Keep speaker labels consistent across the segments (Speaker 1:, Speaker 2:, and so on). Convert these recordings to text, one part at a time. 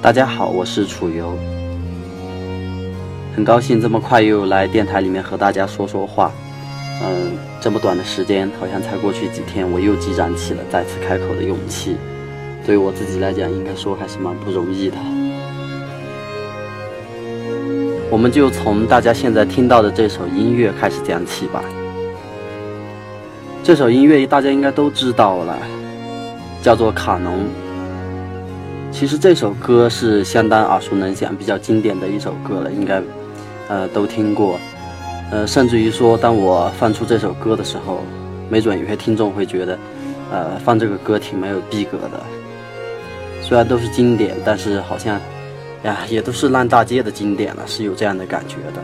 Speaker 1: 大家好，我是楚游，很高兴这么快又来电台里面和大家说说话。嗯，这么短的时间，好像才过去几天，我又积攒起了再次开口的勇气。对于我自己来讲，应该说还是蛮不容易的。我们就从大家现在听到的这首音乐开始讲起吧。这首音乐大家应该都知道了，叫做《卡农》。其实这首歌是相当耳熟能详、比较经典的一首歌了，应该呃都听过。呃，甚至于说，当我放出这首歌的时候，没准有些听众会觉得，呃，放这个歌挺没有逼格的。虽然都是经典，但是好像，呀，也都是烂大街的经典了，是有这样的感觉的。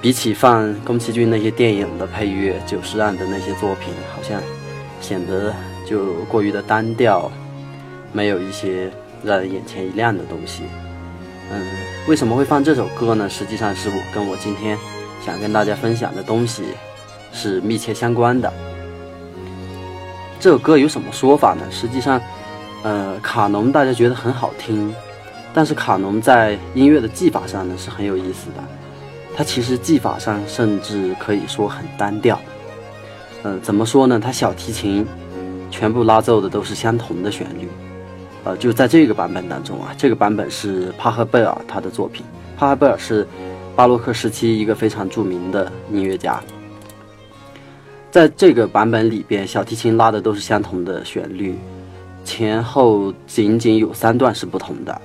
Speaker 1: 比起放宫崎骏那些电影的配乐、久石让的那些作品，好像显得就过于的单调，没有一些让人眼前一亮的东西。嗯，为什么会放这首歌呢？实际上是我跟我今天。想跟大家分享的东西是密切相关的。这首歌有什么说法呢？实际上，呃，卡农大家觉得很好听，但是卡农在音乐的技法上呢是很有意思的。它其实技法上甚至可以说很单调。嗯，怎么说呢？它小提琴全部拉奏的都是相同的旋律。呃，就在这个版本当中啊，这个版本是帕赫贝尔他的作品。帕赫贝尔是。巴洛克时期一个非常著名的音乐家，在这个版本里边，小提琴拉的都是相同的旋律，前后仅仅有三段是不同的，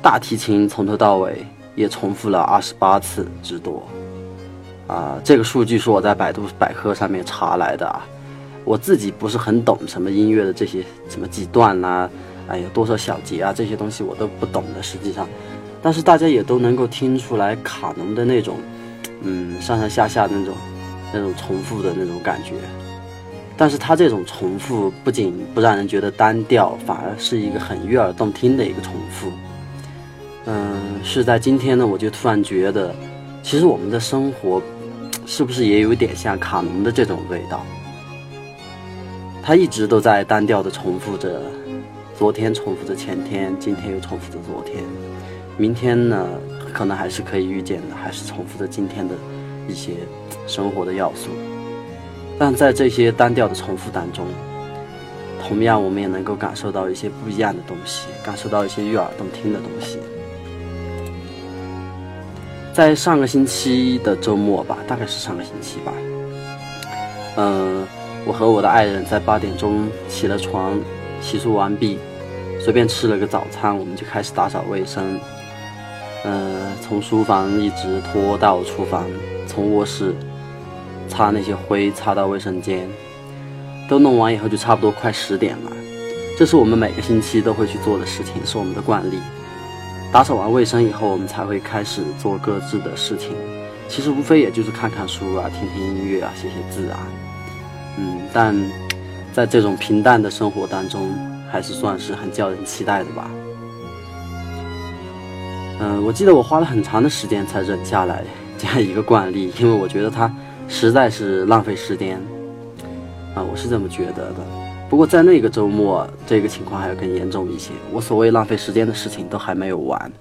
Speaker 1: 大提琴从头到尾也重复了二十八次之多。啊，这个数据是我在百度百科上面查来的啊，我自己不是很懂什么音乐的这些什么几段啦，哎呀多少小节啊这些东西我都不懂的，实际上。但是大家也都能够听出来卡农的那种，嗯，上上下下那种，那种重复的那种感觉。但是它这种重复不仅不让人觉得单调，反而是一个很悦耳动听的一个重复。嗯，是在今天呢，我就突然觉得，其实我们的生活，是不是也有点像卡农的这种味道？他一直都在单调的重复着，昨天重复着前天，今天又重复着昨天。明天呢，可能还是可以预见的，还是重复着今天的一些生活的要素。但在这些单调的重复当中，同样我们也能够感受到一些不一样的东西，感受到一些悦耳动听的东西。在上个星期的周末吧，大概是上个星期吧，嗯，我和我的爱人在八点钟起了床，洗漱完毕，随便吃了个早餐，我们就开始打扫卫生。呃，从书房一直拖到厨房，从卧室擦那些灰，擦到卫生间，都弄完以后就差不多快十点了。这是我们每个星期都会去做的事情，是我们的惯例。打扫完卫生以后，我们才会开始做各自的事情。其实无非也就是看看书啊，听听音乐啊，写写字啊。嗯，但在这种平淡的生活当中，还是算是很叫人期待的吧。嗯，我记得我花了很长的时间才忍下来这样一个惯例，因为我觉得它实在是浪费时间啊，我是这么觉得的。不过在那个周末，这个情况还要更严重一些。我所谓浪费时间的事情都还没有完，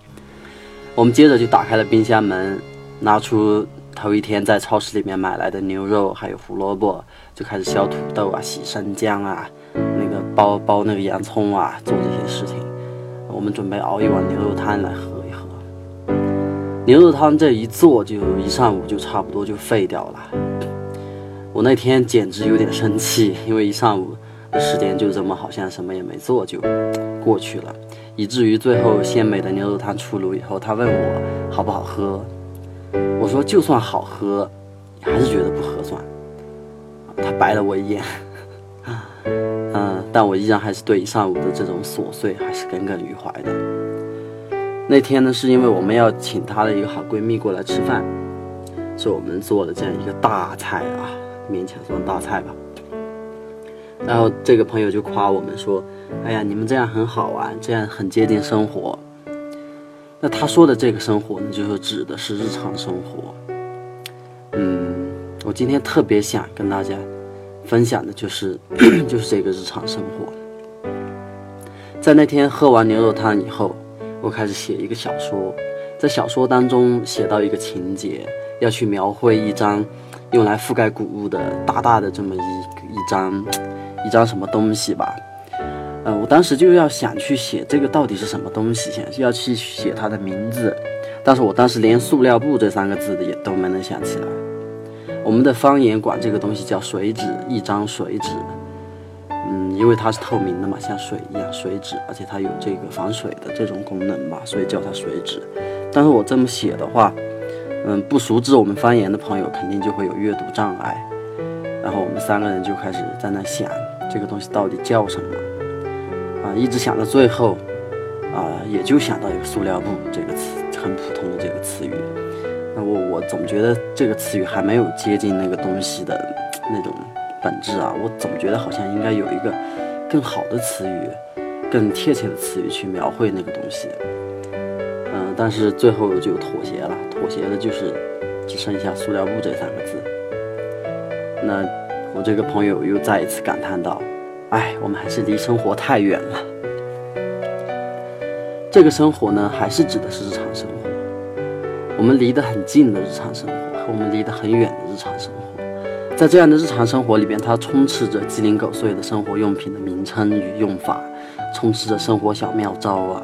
Speaker 1: 我们接着就打开了冰箱门，拿出头一天在超市里面买来的牛肉，还有胡萝卜，就开始削土豆啊、洗生姜啊、包包那个洋葱啊，做这些事情。我们准备熬一碗牛肉汤来喝一喝。牛肉汤这一做就一上午就差不多就废掉了，我那天简直有点生气，因为一上午的时间就这么好像什么也没做就过去了，以至于最后鲜美的牛肉汤出炉以后，他问我好不好喝，我说就算好喝，还是觉得不合算。他白了我一眼，嗯，但我依然还是对一上午的这种琐碎还是耿耿于怀的。那天呢，是因为我们要请她的一个好闺蜜过来吃饭，是我们做的这样一个大菜啊，勉强算大菜吧。然后这个朋友就夸我们说：“哎呀，你们这样很好啊，这样很接近生活。”那他说的这个生活呢，就是指的是日常生活。嗯，我今天特别想跟大家分享的就是 就是这个日常生活。在那天喝完牛肉汤以后。我开始写一个小说，在小说当中写到一个情节，要去描绘一张用来覆盖谷物的大大的这么一一张一张什么东西吧。嗯，我当时就要想去写这个到底是什么东西，想要去写它的名字，但是我当时连塑料布这三个字的也都没能想起来。我们的方言管这个东西叫水纸，一张水纸。嗯，因为它是透明的嘛，像水一样，水纸，而且它有这个防水的这种功能吧，所以叫它水纸。但是我这么写的话，嗯，不熟知我们方言的朋友肯定就会有阅读障碍。然后我们三个人就开始在那想，这个东西到底叫什么？啊，一直想到最后，啊，也就想到一个塑料布这个词，很普通的这个词语。那我我总觉得这个词语还没有接近那个东西的那种。本质啊，我总觉得好像应该有一个更好的词语，更贴切的词语去描绘那个东西。嗯，但是最后就妥协了，妥协的就是只剩下“塑料布”这三个字。那我这个朋友又再一次感叹道：“哎，我们还是离生活太远了。”这个生活呢，还是指的是日常生活。我们离得很近的日常生活，和我们离得很远的日常生活。在这样的日常生活里边，它充斥着鸡零狗碎的生活用品的名称与用法，充斥着生活小妙招啊，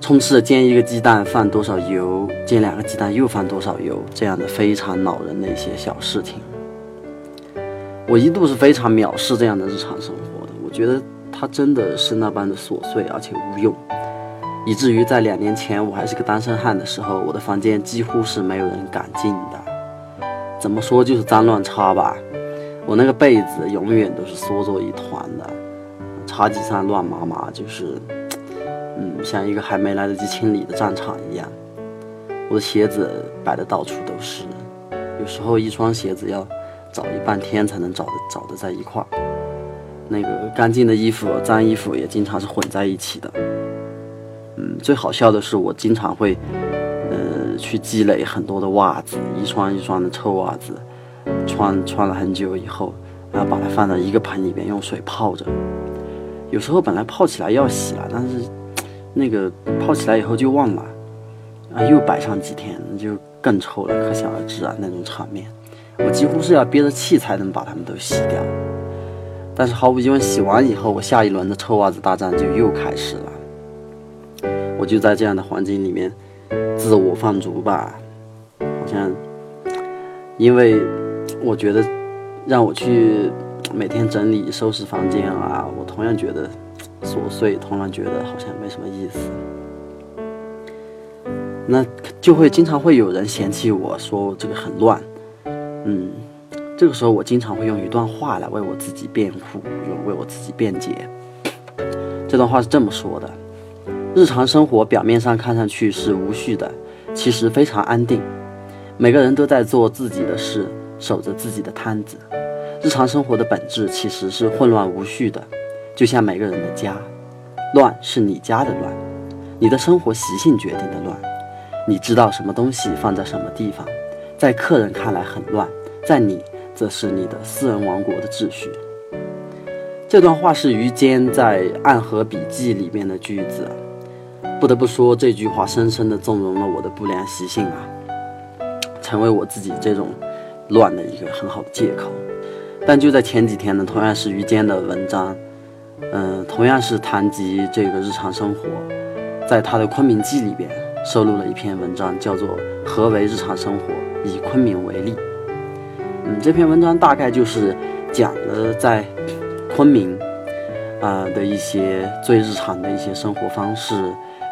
Speaker 1: 充斥着煎一个鸡蛋放多少油，煎两个鸡蛋又放多少油这样的非常恼人的一些小事情。我一度是非常藐视这样的日常生活的，我觉得它真的是那般的琐碎而且无用，以至于在两年前我还是个单身汉的时候，我的房间几乎是没有人敢进的。怎么说就是脏乱差吧，我那个被子永远都是缩作一团的，茶几上乱麻麻，就是，嗯，像一个还没来得及清理的战场一样。我的鞋子摆的到处都是，有时候一双鞋子要找一半天才能找的找的在一块儿。那个干净的衣服、脏衣服也经常是混在一起的。最好笑的是我经常会。呃去积累很多的袜子，一双一双的臭袜子，穿穿了很久以后，然后把它放到一个盆里边用水泡着。有时候本来泡起来要洗了，但是那个泡起来以后就忘了，啊，又摆上几天那就更臭了，可想而知啊那种场面。我几乎是要憋着气才能把它们都洗掉。但是毫无疑问，洗完以后，我下一轮的臭袜子大战就又开始了。我就在这样的环境里面。自我放逐吧，好像，因为我觉得让我去每天整理收拾房间啊，我同样觉得琐碎，同样觉得好像没什么意思。那就会经常会有人嫌弃我说这个很乱，嗯，这个时候我经常会用一段话来为我自己辩护，为我自己辩解。这段话是这么说的。日常生活表面上看上去是无序的，其实非常安定。每个人都在做自己的事，守着自己的摊子。日常生活的本质其实是混乱无序的，就像每个人的家。乱是你家的乱，你的生活习性决定的乱。你知道什么东西放在什么地方，在客人看来很乱，在你则是你的私人王国的秩序。这段话是于坚在《暗河笔记》里面的句子。不得不说，这句话深深地纵容了我的不良习性啊，成为我自己这种乱的一个很好的借口。但就在前几天呢，同样是于坚的文章，嗯，同样是谈及这个日常生活，在他的《昆明记》里边收录了一篇文章，叫做《何为日常生活？以昆明为例》。嗯，这篇文章大概就是讲了在昆明啊的一些最日常的一些生活方式。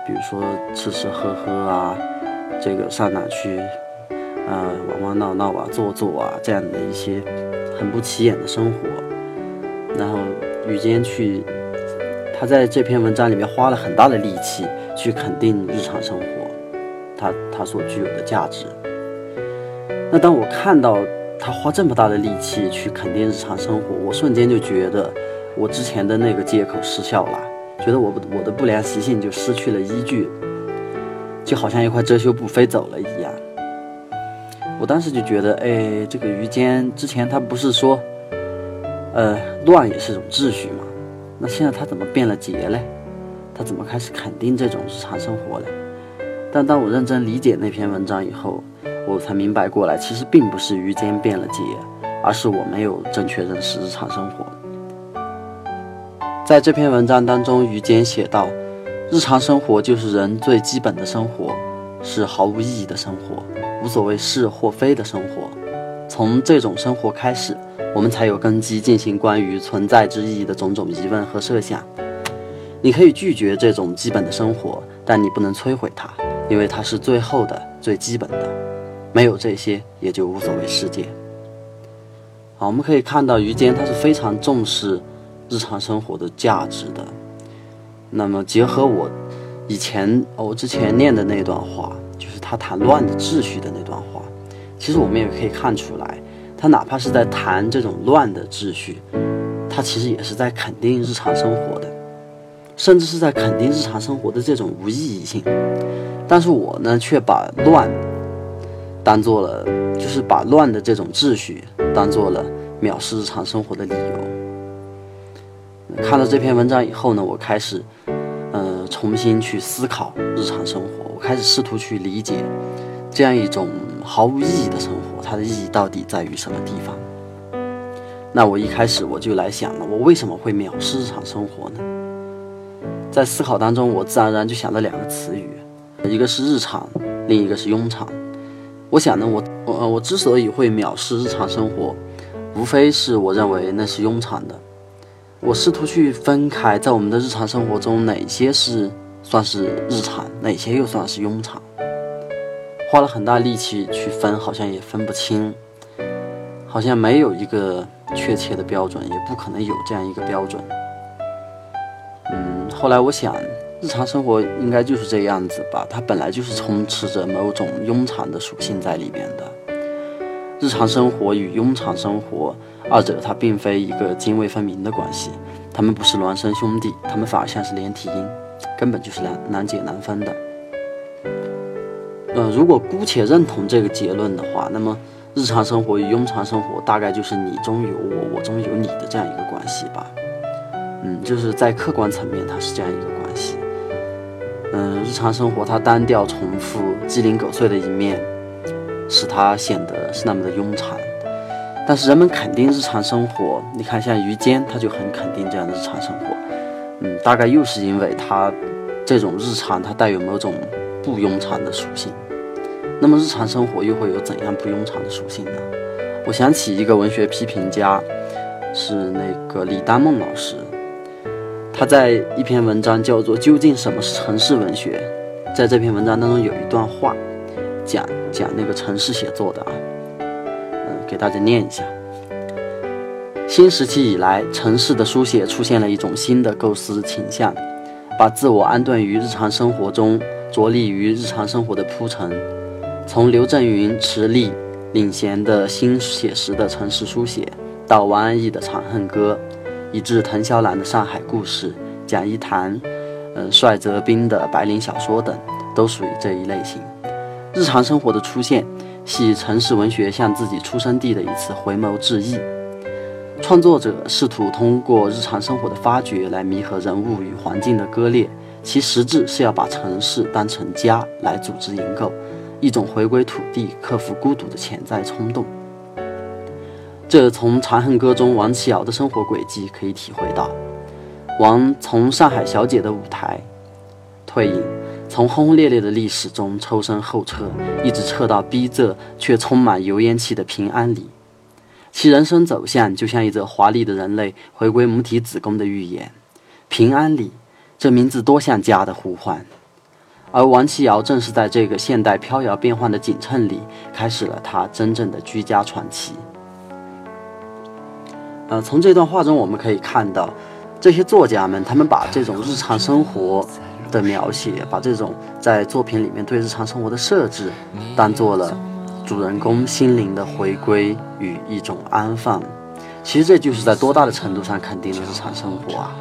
Speaker 1: 比如说吃吃喝喝啊，这个上哪去，呃，玩玩闹闹啊，坐坐啊，这样的一些很不起眼的生活。然后雨坚去，他在这篇文章里面花了很大的力气去肯定日常生活，他他所具有的价值。那当我看到他花这么大的力气去肯定日常生活，我瞬间就觉得我之前的那个借口失效了。觉得我我的不良习性就失去了依据，就好像一块遮羞布飞走了一样。我当时就觉得，哎，这个于坚之前他不是说，呃，乱也是种秩序吗？那现在他怎么变了节嘞？他怎么开始肯定这种日常生活嘞？但当我认真理解那篇文章以后，我才明白过来，其实并不是于坚变了节，而是我没有正确认识日常生活。在这篇文章当中，于坚写道：“日常生活就是人最基本的生活，是毫无意义的生活，无所谓是或非的生活。从这种生活开始，我们才有根基进行关于存在之意义的种种疑问和设想。你可以拒绝这种基本的生活，但你不能摧毁它，因为它是最后的、最基本的。没有这些，也就无所谓世界。”好，我们可以看到于坚他是非常重视。日常生活的价值的，那么结合我以前我之前念的那段话，就是他谈乱的秩序的那段话，其实我们也可以看出来，他哪怕是在谈这种乱的秩序，他其实也是在肯定日常生活的，甚至是在肯定日常生活的这种无意义性。但是我呢，却把乱当做了，就是把乱的这种秩序当做了藐视日常生活的理由。看了这篇文章以后呢，我开始，呃，重新去思考日常生活。我开始试图去理解，这样一种毫无意义的生活，它的意义到底在于什么地方？那我一开始我就来想了，我为什么会藐视日常生活呢？在思考当中，我自然而然就想到两个词语，一个是日常，另一个是庸常。我想呢，我我我之所以会藐视日常生活，无非是我认为那是庸常的。我试图去分开，在我们的日常生活中，哪些是算是日常，哪些又算是庸常。花了很大力气去分，好像也分不清，好像没有一个确切的标准，也不可能有这样一个标准。嗯，后来我想，日常生活应该就是这样子吧，它本来就是充斥着某种庸常的属性在里面的。日常生活与庸常生活。二者它并非一个泾渭分明的关系，他们不是孪生兄弟，他们反而像是连体婴，根本就是难难解难分的。呃，如果姑且认同这个结论的话，那么日常生活与庸常生活大概就是你中有我，我中有你的这样一个关系吧。嗯，就是在客观层面它是这样一个关系。嗯，日常生活它单调重复、鸡零狗碎的一面，使它显得是那么的庸常。但是人们肯定日常生活，你看像于坚，他就很肯定这样的日常生活。嗯，大概又是因为他这种日常，它带有某种不庸常的属性。那么日常生活又会有怎样不庸常的属性呢？我想起一个文学批评家，是那个李丹梦老师，他在一篇文章叫做《究竟什么是城市文学》，在这篇文章当中有一段话，讲讲那个城市写作的啊。嗯给大家念一下。新时期以来，城市的书写出现了一种新的构思倾向，把自我安顿于日常生活中，着力于日常生活的铺陈。从刘震云、池莉领衔的新写实的城市书写，到王安忆的《长恨歌》，以至滕肖兰的《上海故事》，蒋一谈、嗯帅泽斌的白领小说等，都属于这一类型。日常生活的出现。系城市文学向自己出生地的一次回眸致意。创作者试图通过日常生活的发掘来弥合人物与环境的割裂，其实质是要把城市当成家来组织营构，一种回归土地、克服孤独的潜在冲动。这从《长恨歌》中王琦瑶的生活轨迹可以体会到。王从上海小姐的舞台退隐。从轰轰烈烈的历史中抽身后撤，一直撤到逼仄却充满油烟气的平安里，其人生走向就像一则华丽的人类回归母体子宫的预言。平安里，这名字多像家的呼唤。而王琦瑶正是在这个现代飘摇变幻的景衬里，开始了他真正的居家传奇。呃，从这段话中我们可以看到，这些作家们，他们把这种日常生活。的描写，把这种在作品里面对日常生活的设置，当做了主人公心灵的回归与一种安放。其实这就是在多大的程度上肯定了日常生活啊！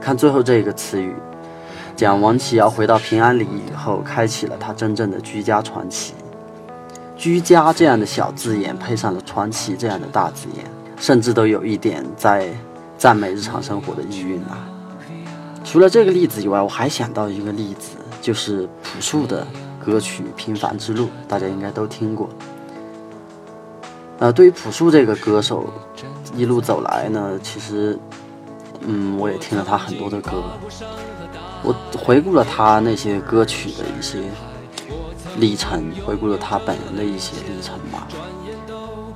Speaker 1: 看最后这一个词语，讲王琦尧回到平安里以后，开启了他真正的居家传奇。居家这样的小字眼，配上了传奇这样的大字眼，甚至都有一点在赞美日常生活的意蕴啊！除了这个例子以外，我还想到一个例子，就是朴树的歌曲《平凡之路》，大家应该都听过。呃，对于朴树这个歌手一路走来呢，其实，嗯，我也听了他很多的歌，我回顾了他那些歌曲的一些历程，回顾了他本人的一些历程吧。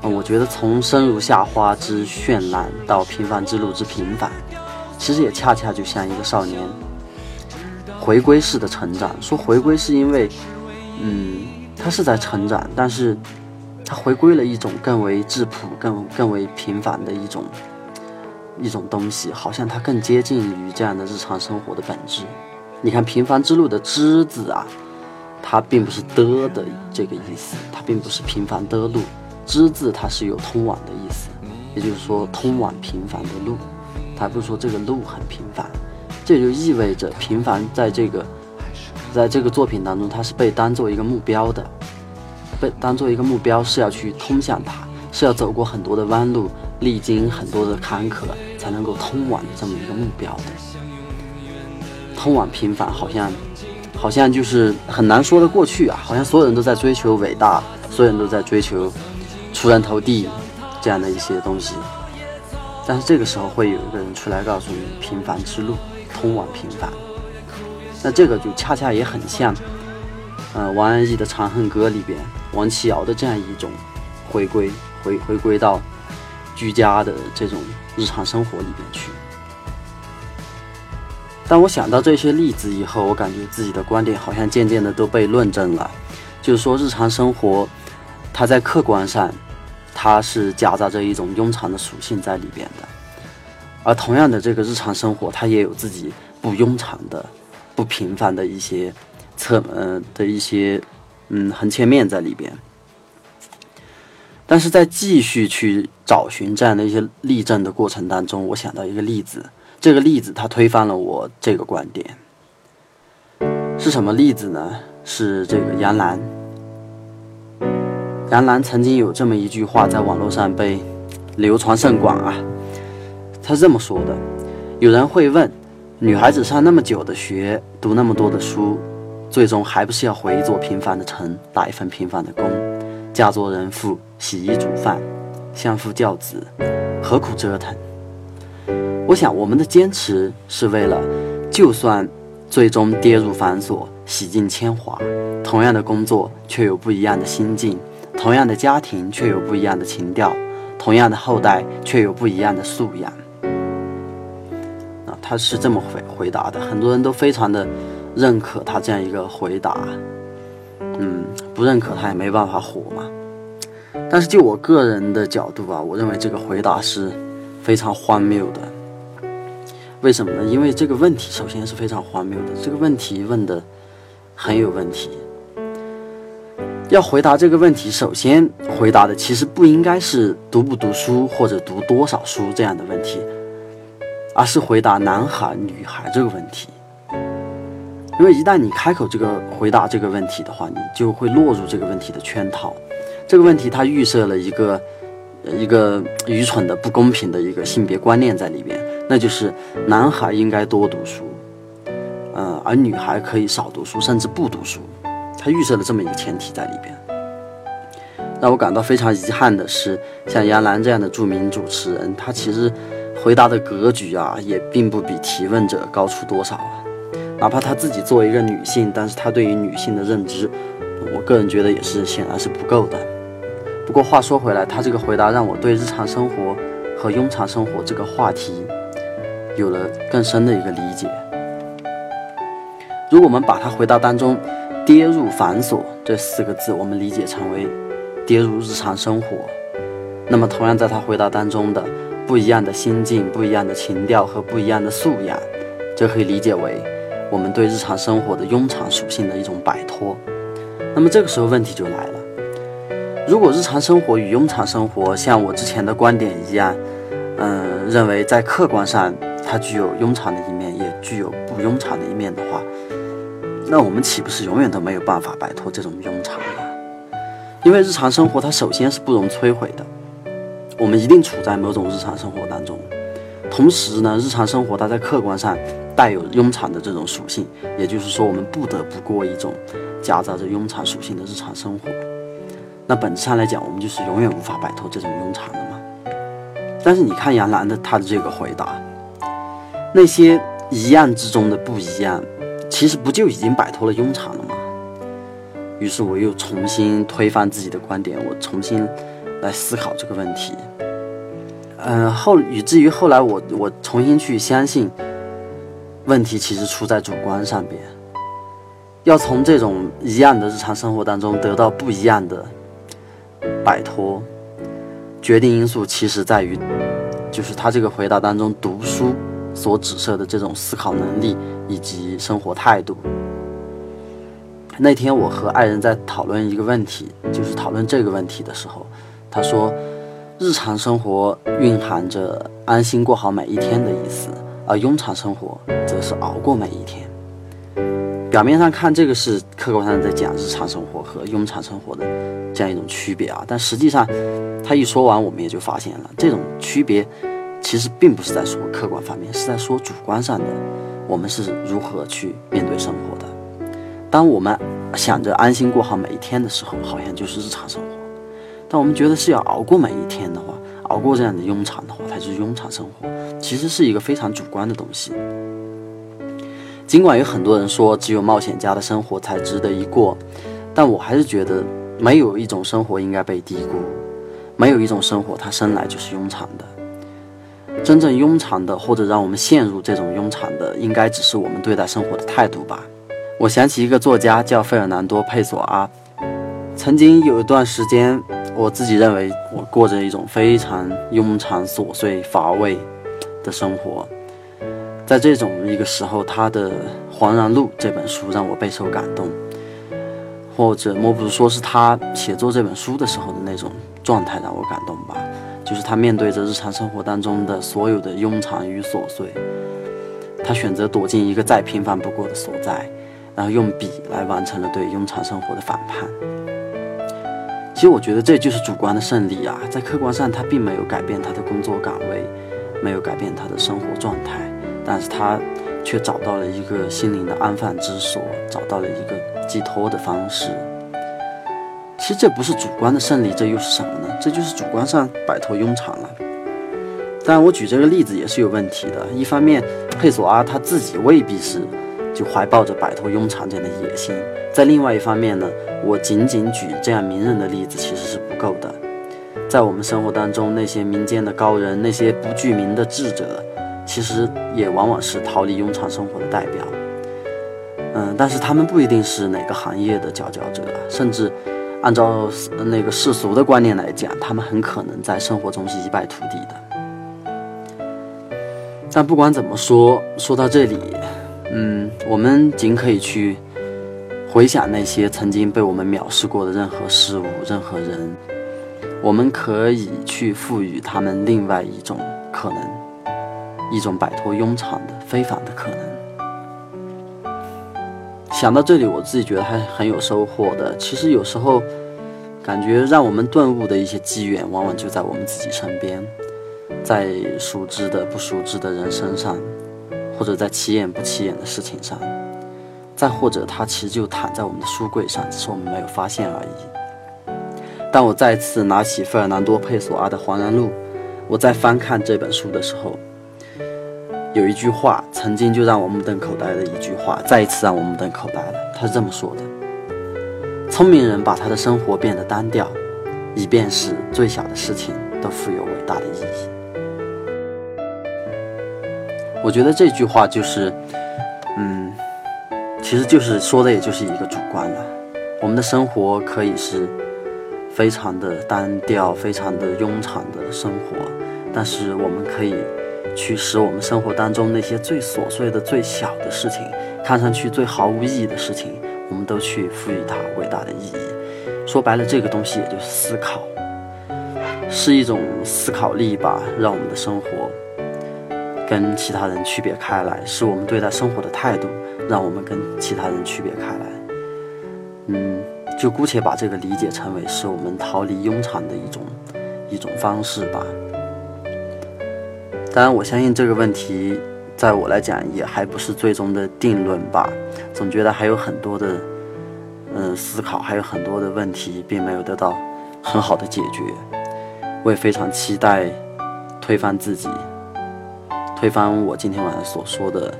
Speaker 1: 嗯，我觉得从生如夏花之绚烂到平凡之路之平凡，其实也恰恰就像一个少年回归式的成长。说回归是因为，嗯，他是在成长，但是。他回归了一种更为质朴、更更为平凡的一种一种东西，好像它更接近于这样的日常生活的本质。你看“平凡之路”的“之”字啊，它并不是的的这个意思，它并不是平凡的路。之字它是有通往的意思，也就是说通往平凡的路。他不是说这个路很平凡，这就意味着平凡在这个在这个作品当中，它是被当做一个目标的。被当做一个目标，是要去通向它，是要走过很多的弯路，历经很多的坎坷，才能够通往这么一个目标的。通往平凡，好像，好像就是很难说得过去啊！好像所有人都在追求伟大，所有人都在追求出人头地这样的一些东西。但是这个时候，会有一个人出来告诉你：平凡之路，通往平凡。那这个就恰恰也很像，呃，王安忆的《长恨歌》里边。王琦瑶的这样一种回归，回回归到居家的这种日常生活里边去。当我想到这些例子以后，我感觉自己的观点好像渐渐的都被论证了。就是说，日常生活它在客观上它是夹杂着一种庸常的属性在里边的，而同样的这个日常生活，它也有自己不庸常的、不平凡的一些侧呃的一些。嗯，横切面在里边，但是在继续去找寻这样的一些例证的过程当中，我想到一个例子，这个例子它推翻了我这个观点，是什么例子呢？是这个杨澜。杨澜曾经有这么一句话在网络上被流传甚广啊，他这么说的：有人会问，女孩子上那么久的学，读那么多的书。最终还不是要回一座平凡的城，打一份平凡的工，嫁作人妇，洗衣煮饭，相夫教子，何苦折腾？我想，我们的坚持是为了，就算最终跌入繁琐，洗尽铅华，同样的工作却有不一样的心境，同样的家庭却有不一样的情调，同样的后代却有不一样的素养。啊，他是这么回回答的，很多人都非常的。认可他这样一个回答，嗯，不认可他也没办法火嘛。但是就我个人的角度啊，我认为这个回答是非常荒谬的。为什么呢？因为这个问题首先是非常荒谬的，这个问题问的很有问题。要回答这个问题，首先回答的其实不应该是读不读书或者读多少书这样的问题，而是回答男孩女孩这个问题。因为一旦你开口这个回答这个问题的话，你就会落入这个问题的圈套。这个问题它预设了一个一个愚蠢的、不公平的一个性别观念在里边，那就是男孩应该多读书，呃，而女孩可以少读书，甚至不读书。预设了这么一个前提在里边。让我感到非常遗憾的是，像杨澜这样的著名主持人，他其实回答的格局啊，也并不比提问者高出多少啊。哪怕她自己作为一个女性，但是她对于女性的认知，我个人觉得也是显然是不够的。不过话说回来，她这个回答让我对日常生活和庸常生活这个话题有了更深的一个理解。如果我们把她回答当中“跌入繁琐”这四个字，我们理解成为跌入日常生活，那么同样在他回答当中的不一样的心境、不一样的情调和不一样的素养，就可以理解为。我们对日常生活的庸常属性的一种摆脱，那么这个时候问题就来了：如果日常生活与庸常生活像我之前的观点一样，嗯，认为在客观上它具有庸常的一面，也具有不庸常的一面的话，那我们岂不是永远都没有办法摆脱这种庸常呢？因为日常生活它首先是不容摧毁的，我们一定处在某种日常生活当中。同时呢，日常生活它在客观上带有庸常的这种属性，也就是说，我们不得不过一种夹杂着庸常属性的日常生活。那本质上来讲，我们就是永远无法摆脱这种庸常的嘛。但是你看杨澜的他的这个回答，那些一样之中的不一样，其实不就已经摆脱了庸常了吗？于是我又重新推翻自己的观点，我重新来思考这个问题。嗯，后以至于后来我我重新去相信，问题其实出在主观上边。要从这种一样的日常生活当中得到不一样的摆脱，决定因素其实在于，就是他这个回答当中读书所指涉的这种思考能力以及生活态度。那天我和爱人在讨论一个问题，就是讨论这个问题的时候，他说。日常生活蕴含着安心过好每一天的意思，而庸常生活则是熬过每一天。表面上看，这个是客观上在讲日常生活和庸常生活的这样一种区别啊，但实际上，他一说完，我们也就发现了这种区别，其实并不是在说客观方面，是在说主观上的，我们是如何去面对生活的。当我们想着安心过好每一天的时候，好像就是日常生活。但我们觉得是要熬过每一天的话，熬过这样的庸常的话，它就是庸常生活，其实是一个非常主观的东西。尽管有很多人说只有冒险家的生活才值得一过，但我还是觉得没有一种生活应该被低估，没有一种生活它生来就是庸常的。真正庸常的，或者让我们陷入这种庸常的，应该只是我们对待生活的态度吧。我想起一个作家叫费尔南多·佩索阿，曾经有一段时间。我自己认为，我过着一种非常庸常、琐碎、乏味的生活。在这种一个时候，他的《恍然录》这本书让我备受感动，或者莫不如说是他写作这本书的时候的那种状态让我感动吧。就是他面对着日常生活当中的所有的庸常与琐碎，他选择躲进一个再平凡不过的所在，然后用笔来完成了对庸常生活的反叛。其实我觉得这就是主观的胜利啊，在客观上他并没有改变他的工作岗位，没有改变他的生活状态，但是他却找到了一个心灵的安放之所，找到了一个寄托的方式。其实这不是主观的胜利，这又是什么呢？这就是主观上摆脱庸常了。但我举这个例子也是有问题的，一方面佩索阿他自己未必是就怀抱着摆脱庸常这样的野心，在另外一方面呢？我仅仅举这样名人的例子其实是不够的，在我们生活当中，那些民间的高人，那些不具名的智者，其实也往往是逃离庸常生活的代表。嗯，但是他们不一定是哪个行业的佼佼者，甚至按照那个世俗的观念来讲，他们很可能在生活中是一败涂地的。但不管怎么说，说到这里，嗯，我们仅可以去。回想那些曾经被我们藐视过的任何事物、任何人，我们可以去赋予他们另外一种可能，一种摆脱庸常的非凡的可能。想到这里，我自己觉得还很有收获的。其实有时候，感觉让我们顿悟的一些机缘，往往就在我们自己身边，在熟知的、不熟知的人身上，或者在起眼不起眼的事情上。再或者，它其实就躺在我们的书柜上，只是我们没有发现而已。当我再次拿起费尔南多·佩索阿的《恍然录》，我在翻看这本书的时候，有一句话，曾经就让我目瞪口呆的一句话，再一次让我目瞪口呆了。他是这么说的：“聪明人把他的生活变得单调，以便使最小的事情都富有伟大的意义。”我觉得这句话就是，嗯。其实就是说的，也就是一个主观了。我们的生活可以是非常的单调、非常的庸常的生活，但是我们可以去使我们生活当中那些最琐碎的、最小的事情，看上去最毫无意义的事情，我们都去赋予它伟大的意义。说白了，这个东西也就是思考，是一种思考力吧，让我们的生活跟其他人区别开来，是我们对待生活的态度。让我们跟其他人区别开来，嗯，就姑且把这个理解成为是我们逃离庸常的一种一种方式吧。当然，我相信这个问题，在我来讲也还不是最终的定论吧。总觉得还有很多的，嗯，思考，还有很多的问题并没有得到很好的解决。我也非常期待推翻自己，推翻我今天晚上所说的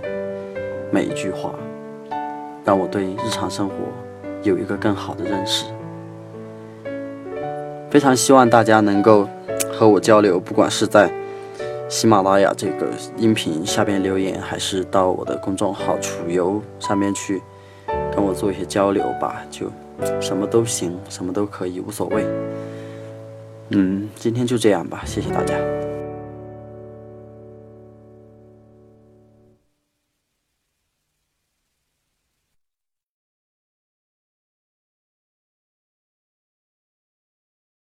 Speaker 1: 每一句话，让我对日常生活有一个更好的认识。非常希望大家能够和我交流，不管是在。喜马拉雅这个音频下边留言，还是到我的公众号“楚游”上面去跟我做一些交流吧，就什么都行，什么都可以，无所谓。嗯，今天就这样吧，谢谢大家。